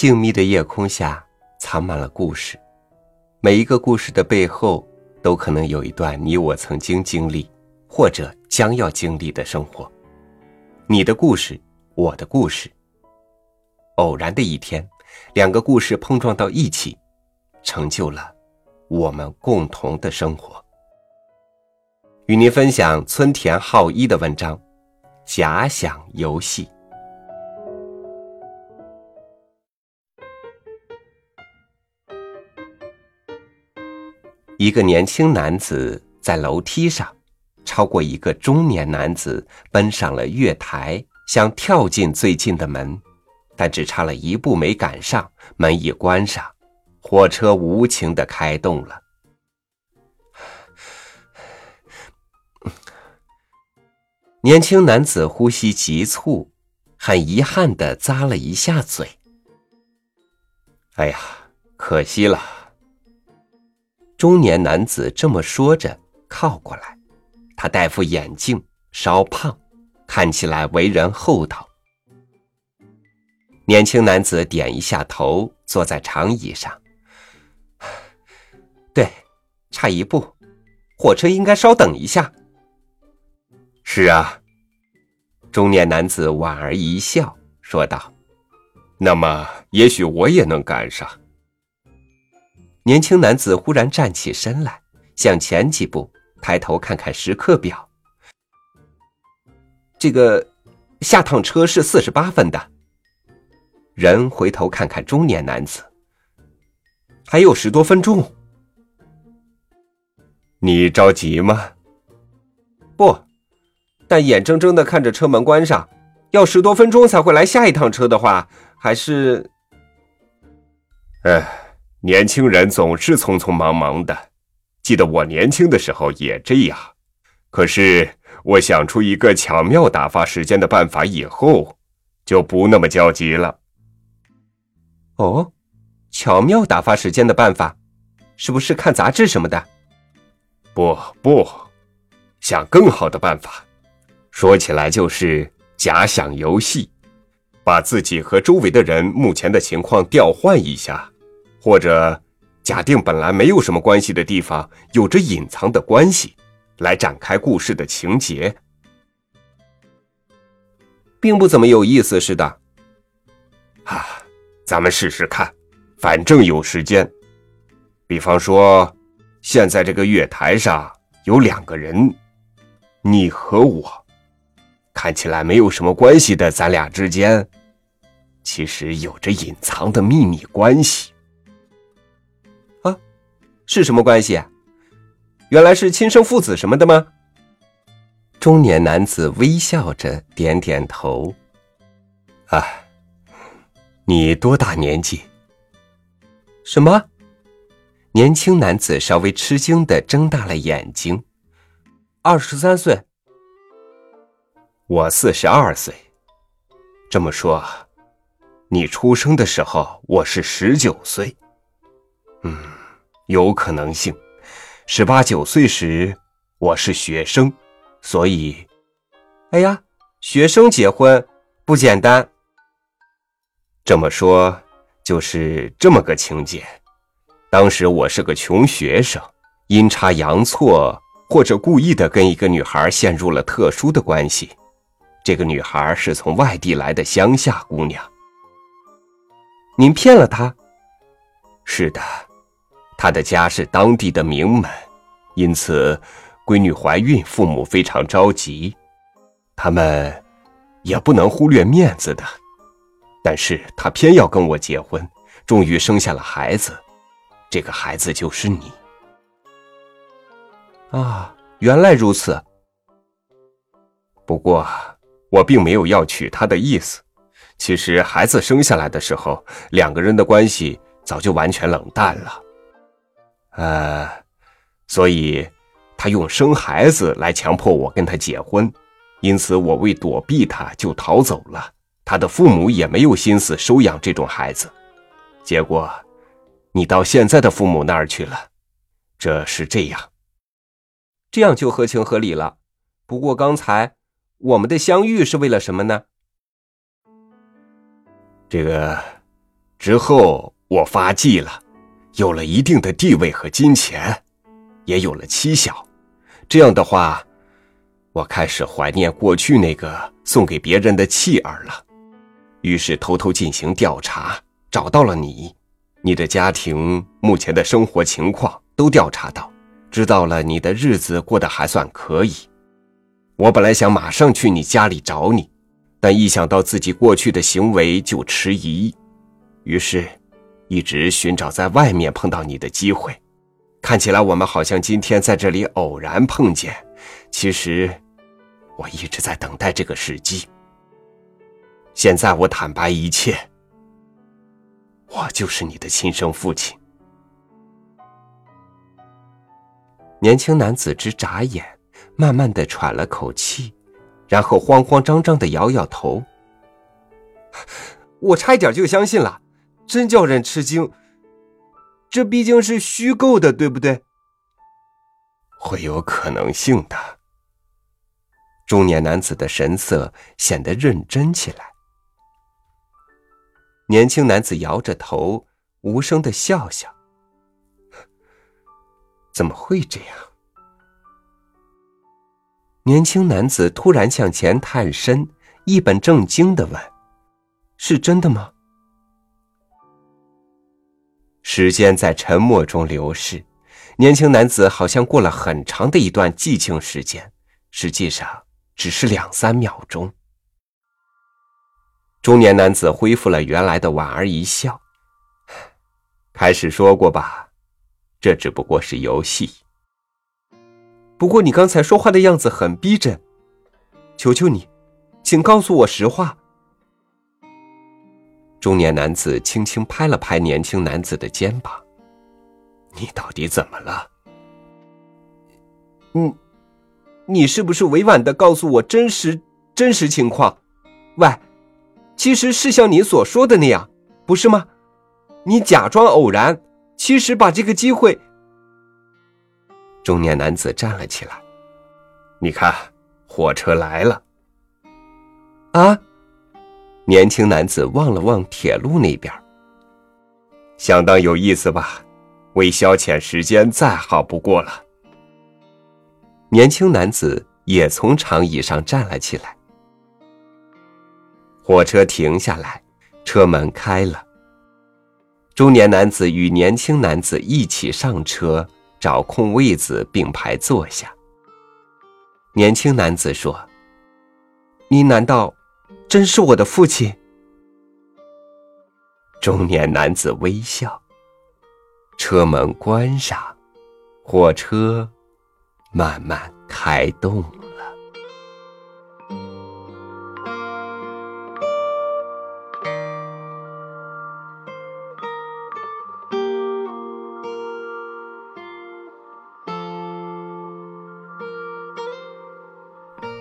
静谧的夜空下，藏满了故事。每一个故事的背后，都可能有一段你我曾经经历，或者将要经历的生活。你的故事，我的故事。偶然的一天，两个故事碰撞到一起，成就了我们共同的生活。与您分享村田浩一的文章《假想游戏》。一个年轻男子在楼梯上，超过一个中年男子，奔上了月台，想跳进最近的门，但只差了一步没赶上，门已关上，火车无情的开动了。年轻男子呼吸急促，很遗憾的咂了一下嘴。哎呀，可惜了。中年男子这么说着，靠过来。他戴副眼镜，稍胖，看起来为人厚道。年轻男子点一下头，坐在长椅上。对，差一步，火车应该稍等一下。是啊，中年男子莞尔一笑，说道：“那么，也许我也能赶上。”年轻男子忽然站起身来，向前几步，抬头看看时刻表。这个下趟车是四十八分的。人回头看看中年男子，还有十多分钟。你着急吗？不。但眼睁睁的看着车门关上，要十多分钟才会来下一趟车的话，还是……哎，年轻人总是匆匆忙忙的。记得我年轻的时候也这样。可是我想出一个巧妙打发时间的办法以后，就不那么焦急了。哦，巧妙打发时间的办法，是不是看杂志什么的？不不，想更好的办法。说起来就是假想游戏，把自己和周围的人目前的情况调换一下，或者假定本来没有什么关系的地方有着隐藏的关系，来展开故事的情节，并不怎么有意思似的。啊，咱们试试看，反正有时间。比方说，现在这个月台上有两个人，你和我。看起来没有什么关系的，咱俩之间，其实有着隐藏的秘密关系。是什么关系？原来是亲生父子什么的吗？中年男子微笑着点点头。啊，你多大年纪？什么？年轻男子稍微吃惊的睁大了眼睛。二十三岁。我四十二岁，这么说，你出生的时候我是十九岁，嗯，有可能性。十八九岁时我是学生，所以，哎呀，学生结婚不简单。这么说就是这么个情节。当时我是个穷学生，阴差阳错或者故意的跟一个女孩陷入了特殊的关系。这个女孩是从外地来的乡下姑娘。您骗了她？是的，他的家是当地的名门，因此闺女怀孕，父母非常着急。他们也不能忽略面子的，但是她偏要跟我结婚，终于生下了孩子，这个孩子就是你。啊，原来如此。不过。我并没有要娶她的意思。其实孩子生下来的时候，两个人的关系早就完全冷淡了。呃，所以他用生孩子来强迫我跟他结婚，因此我为躲避他就逃走了。他的父母也没有心思收养这种孩子。结果，你到现在的父母那儿去了。这是这样，这样就合情合理了。不过刚才。我们的相遇是为了什么呢？这个之后我发迹了，有了一定的地位和金钱，也有了妻小。这样的话，我开始怀念过去那个送给别人的弃儿了。于是偷偷进行调查，找到了你，你的家庭目前的生活情况都调查到，知道了你的日子过得还算可以。我本来想马上去你家里找你，但一想到自己过去的行为就迟疑，于是，一直寻找在外面碰到你的机会。看起来我们好像今天在这里偶然碰见，其实，我一直在等待这个时机。现在我坦白一切，我就是你的亲生父亲。年轻男子直眨眼，慢慢的喘了口气，然后慌慌张张的摇摇头。我差一点就相信了，真叫人吃惊。这毕竟是虚构的，对不对？会有可能性的。中年男子的神色显得认真起来。年轻男子摇着头，无声的笑笑。怎么会这样？年轻男子突然向前探身，一本正经的问：“是真的吗？”时间在沉默中流逝，年轻男子好像过了很长的一段寂静时间，实际上只是两三秒钟。中年男子恢复了原来的莞尔一笑，开始说过吧，这只不过是游戏。不过你刚才说话的样子很逼真，求求你，请告诉我实话。中年男子轻轻拍了拍年轻男子的肩膀：“你到底怎么了？你，你是不是委婉的告诉我真实真实情况？喂！”其实是像你所说的那样，不是吗？你假装偶然，其实把这个机会。中年男子站了起来，你看，火车来了。啊！年轻男子望了望铁路那边，相当有意思吧？为消遣时间，再好不过了。年轻男子也从长椅上站了起来。火车停下来，车门开了。中年男子与年轻男子一起上车，找空位子并排坐下。年轻男子说：“你难道真是我的父亲？”中年男子微笑。车门关上，火车慢慢开动了。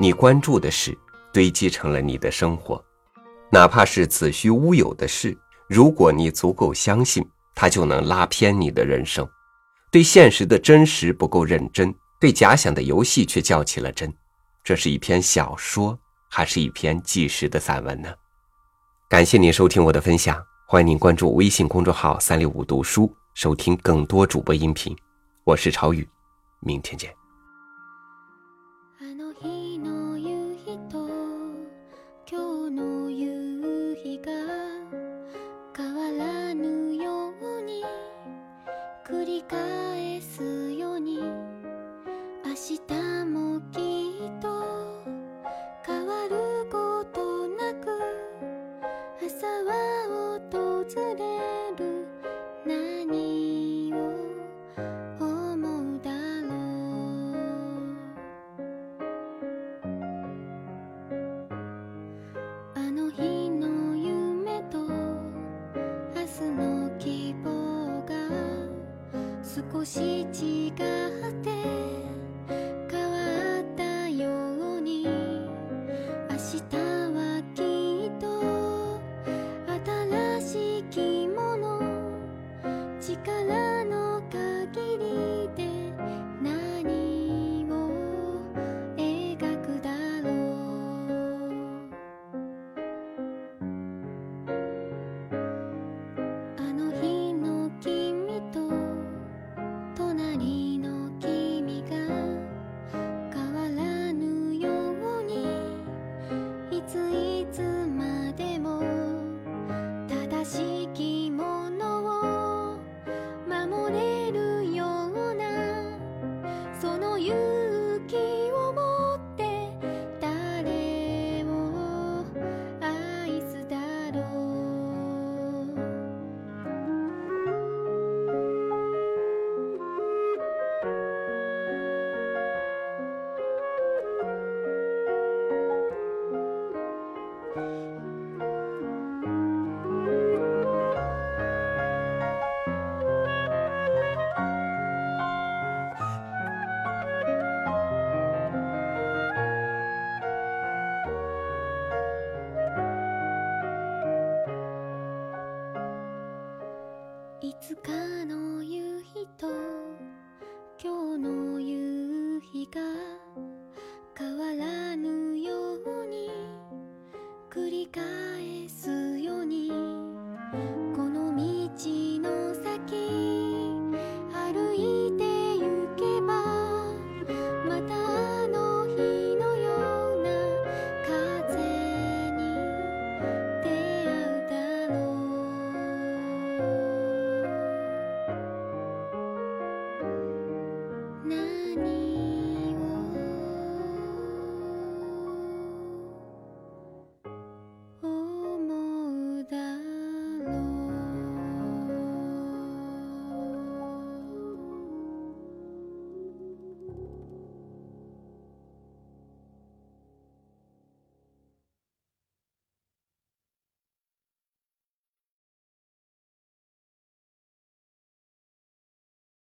你关注的是堆积成了你的生活，哪怕是子虚乌有的事，如果你足够相信，它就能拉偏你的人生。对现实的真实不够认真，对假想的游戏却较起了真。这是一篇小说，还是一篇纪实的散文呢？感谢您收听我的分享，欢迎您关注微信公众号“三六五读书”，收听更多主播音频。我是朝雨，明天见。光少し違って変わったように明日はきっと新しい着物力の限りでか。